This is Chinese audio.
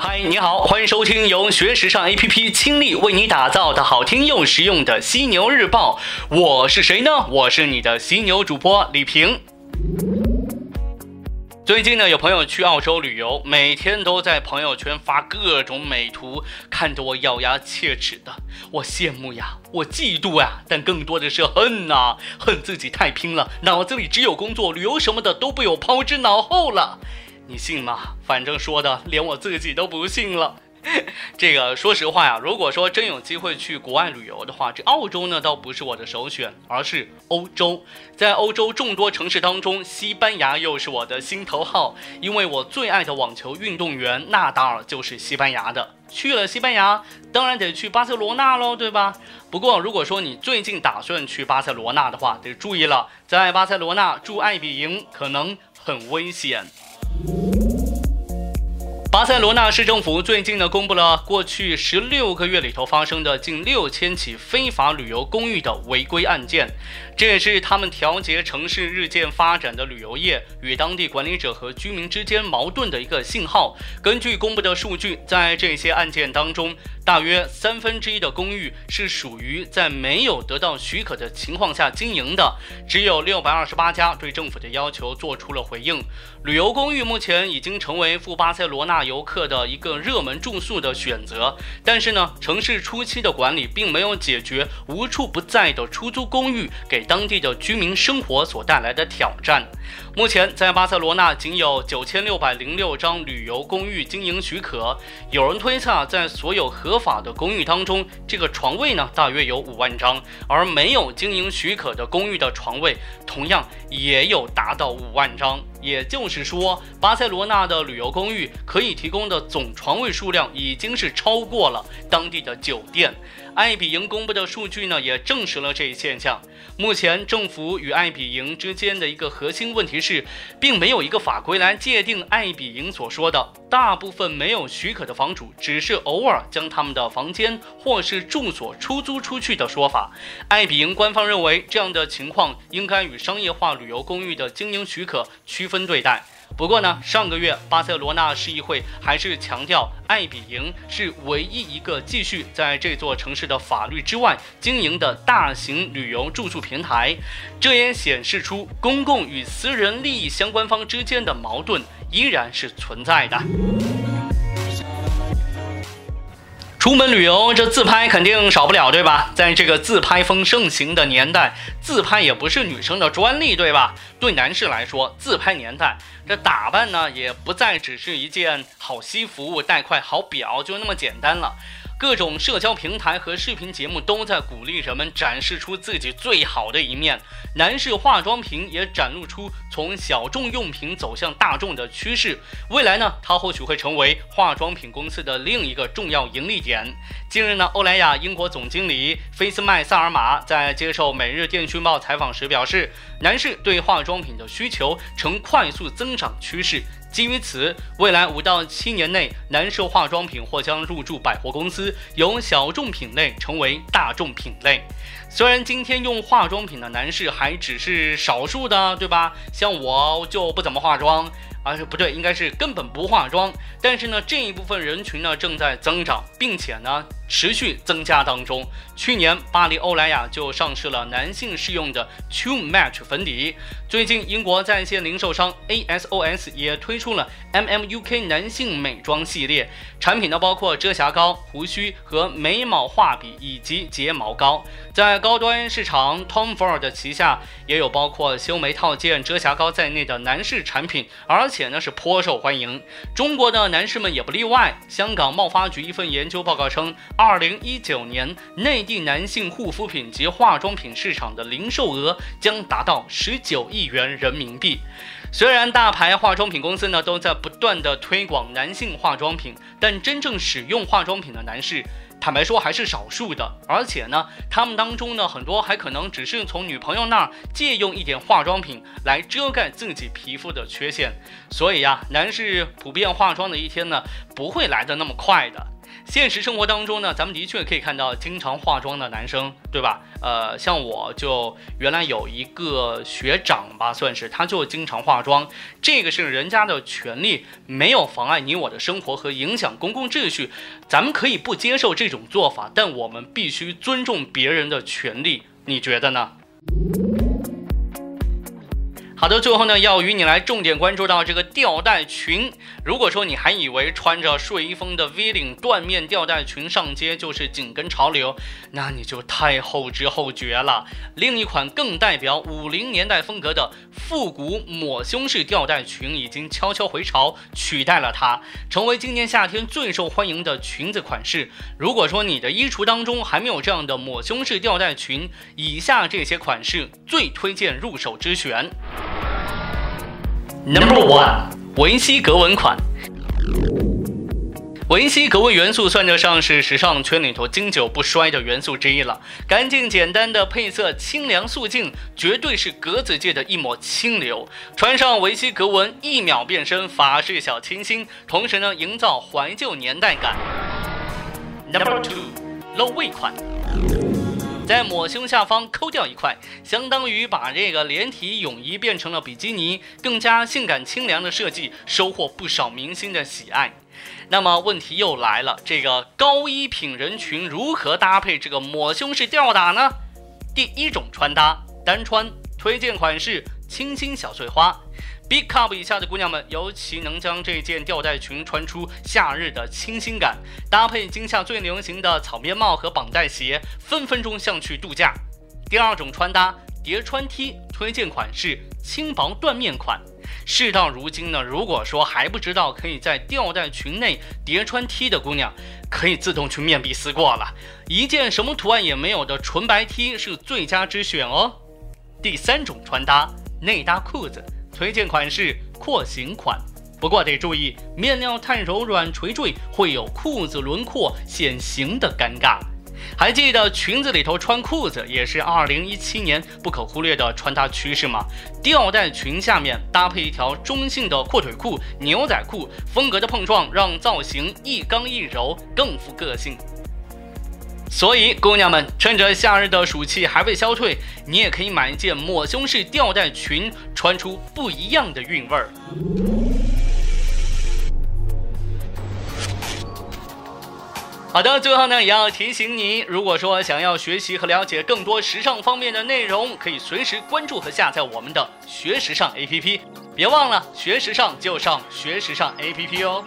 嗨，你好，欢迎收听由学时尚 APP 倾力为你打造的好听又实用的犀牛日报。我是谁呢？我是你的犀牛主播李平。最近呢，有朋友去澳洲旅游，每天都在朋友圈发各种美图，看得我咬牙切齿的。我羡慕呀，我嫉妒呀，但更多的是恨呐，恨自己太拼了，脑子里只有工作，旅游什么的都被我抛之脑后了。你信吗？反正说的连我自己都不信了。这个说实话呀，如果说真有机会去国外旅游的话，这澳洲呢倒不是我的首选，而是欧洲。在欧洲众多城市当中，西班牙又是我的心头好，因为我最爱的网球运动员纳达尔就是西班牙的。去了西班牙，当然得去巴塞罗那喽，对吧？不过如果说你最近打算去巴塞罗那的话，得注意了，在巴塞罗那住爱比营可能很危险。you 巴塞罗那市政府最近呢，公布了过去十六个月里头发生的近六千起非法旅游公寓的违规案件，这也是他们调节城市日渐发展的旅游业与当地管理者和居民之间矛盾的一个信号。根据公布的数据，在这些案件当中，大约三分之一的公寓是属于在没有得到许可的情况下经营的，只有六百二十八家对政府的要求做出了回应。旅游公寓目前已经成为赴巴塞罗那游客的一个热门住宿的选择，但是呢，城市初期的管理并没有解决无处不在的出租公寓给当地的居民生活所带来的挑战。目前在巴塞罗那仅有九千六百零六张旅游公寓经营许可，有人推测，在所有合法的公寓当中，这个床位呢大约有五万张，而没有经营许可的公寓的床位同样也有达到五万张。也就是说，巴塞罗那的旅游公寓可以提供的总床位数量已经是超过了当地的酒店。爱比营公布的数据呢，也证实了这一现象。目前，政府与爱比营之间的一个核心问题是，是并没有一个法规来界定艾比营所说的大部分没有许可的房主只是偶尔将他们的房间或是住所出租出去的说法。艾比营官方认为，这样的情况应该与商业化旅游公寓的经营许可区分对待。不过呢，上个月巴塞罗那市议会还是强调，爱比营是唯一一个继续在这座城市的法律之外经营的大型旅游住宿平台。这也显示出公共与私人利益相关方之间的矛盾依然是存在的。出门旅游，这自拍肯定少不了，对吧？在这个自拍风盛行的年代，自拍也不是女生的专利，对吧？对男士来说，自拍年代，这打扮呢，也不再只是一件好西服、带块好表就那么简单了。各种社交平台和视频节目都在鼓励人们展示出自己最好的一面，男士化妆品也展露出从小众用品走向大众的趋势。未来呢，它或许会成为化妆品公司的另一个重要盈利点。近日呢，欧莱雅英国总经理菲斯麦萨尔玛在接受《每日电讯报》采访时表示，男士对化妆品的需求呈快速增长趋势。基于此，未来五到七年内，男士化妆品或将入驻百货公司，由小众品类成为大众品类。虽然今天用化妆品的男士还只是少数的，对吧？像我就不怎么化妆。啊，不对，应该是根本不化妆。但是呢，这一部分人群呢正在增长，并且呢持续增加当中。去年，巴黎欧莱雅就上市了男性适用的 True Match 粉底。最近，英国在线零售商 ASOS 也推出了 MMUK 男性美妆系列产品呢，包括遮瑕膏、胡须和眉毛画笔以及睫毛膏。在高端市场，Tom Ford 旗下也有包括修眉套件、遮瑕膏在内的男士产品，而。且呢是颇受欢迎，中国的男士们也不例外。香港贸发局一份研究报告称，二零一九年内地男性护肤品及化妆品市场的零售额将达到十九亿元人民币。虽然大牌化妆品公司呢都在不断的推广男性化妆品，但真正使用化妆品的男士。坦白说还是少数的，而且呢，他们当中呢很多还可能只是从女朋友那儿借用一点化妆品来遮盖自己皮肤的缺陷，所以呀，男士普遍化妆的一天呢不会来的那么快的。现实生活当中呢，咱们的确可以看到经常化妆的男生，对吧？呃，像我就原来有一个学长吧，算是他就经常化妆，这个是人家的权利，没有妨碍你我的生活和影响公共秩序，咱们可以不接受这种做法，但我们必须尊重别人的权利，你觉得呢？好的，最后呢，要与你来重点关注到这个吊带裙。如果说你还以为穿着睡衣风的 V 领缎面吊带裙上街就是紧跟潮流，那你就太后知后觉了。另一款更代表五零年代风格的复古抹胸式吊带裙已经悄悄回潮，取代了它，成为今年夏天最受欢迎的裙子款式。如果说你的衣橱当中还没有这样的抹胸式吊带裙，以下这些款式最推荐入手之选。Number one，维希格纹款。维希格纹元素算得上是时尚圈里头经久不衰的元素之一了。干净简单的配色，清凉素净，绝对是格子界的一抹清流。穿上维希格纹，一秒变身法式小清新，同时呢，营造怀旧年代感。Number two，露胃款。在抹胸下方抠掉一块，相当于把这个连体泳衣变成了比基尼，更加性感清凉的设计，收获不少明星的喜爱。那么问题又来了，这个高衣品人群如何搭配这个抹胸式吊打呢？第一种穿搭单穿，推荐款式清新小碎花。Big Cup 以下的姑娘们，尤其能将这件吊带裙穿出夏日的清新感，搭配今夏最流行的草编帽和绑带鞋，分分钟像去度假。第二种穿搭叠穿 T，推荐款式轻薄缎面款。事到如今呢，如果说还不知道可以在吊带裙内叠穿 T 的姑娘，可以自动去面壁思过了。一件什么图案也没有的纯白 T 是最佳之选哦。第三种穿搭内搭裤子。推荐款式廓形款，不过得注意面料太柔软垂坠，会有裤子轮廓显形的尴尬。还记得裙子里头穿裤子也是2017年不可忽略的穿搭趋势吗？吊带裙下面搭配一条中性的阔腿裤、牛仔裤，风格的碰撞让造型一刚一柔，更富个性。所以，姑娘们，趁着夏日的暑气还未消退，你也可以买一件抹胸式吊带裙，穿出不一样的韵味儿。好的，最后呢，也要提醒你，如果说想要学习和了解更多时尚方面的内容，可以随时关注和下载我们的学时尚 APP。别忘了，学时尚就上学时尚 APP 哦。